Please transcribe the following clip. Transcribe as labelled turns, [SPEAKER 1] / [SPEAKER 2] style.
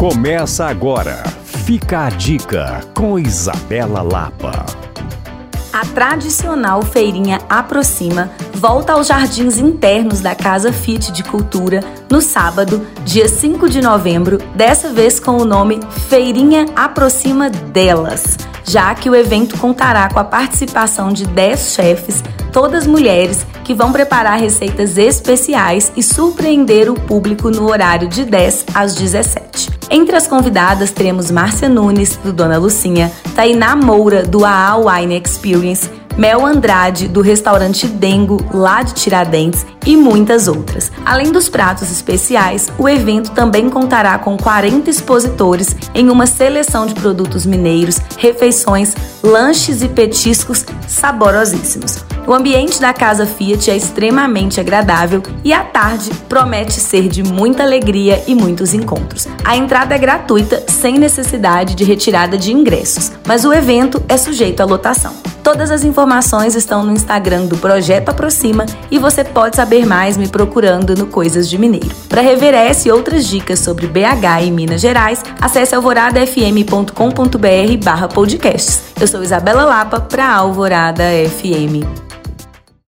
[SPEAKER 1] Começa agora. Fica a dica com Isabela Lapa.
[SPEAKER 2] A tradicional feirinha Aproxima volta aos jardins internos da Casa Fit de Cultura no sábado, dia 5 de novembro, dessa vez com o nome Feirinha Aproxima Delas, já que o evento contará com a participação de 10 chefes, todas mulheres, que vão preparar receitas especiais e surpreender o público no horário de 10 às 17. Entre as convidadas teremos Márcia Nunes, do Dona Lucinha, Tainá Moura, do AA Wine Experience, Mel Andrade, do restaurante Dengo, lá de Tiradentes, e muitas outras. Além dos pratos especiais, o evento também contará com 40 expositores em uma seleção de produtos mineiros, refeições, lanches e petiscos saborosíssimos. O ambiente da Casa Fiat é extremamente agradável e à tarde promete ser de muita alegria e muitos encontros. A entrada é gratuita, sem necessidade de retirada de ingressos, mas o evento é sujeito à lotação. Todas as informações estão no Instagram do Projeto Aproxima e você pode saber mais me procurando no Coisas de Mineiro. Para rever essa e outras dicas sobre BH e Minas Gerais, acesse alvoradafm.com.br barra podcasts. Eu sou Isabela Lapa para Alvorada FM.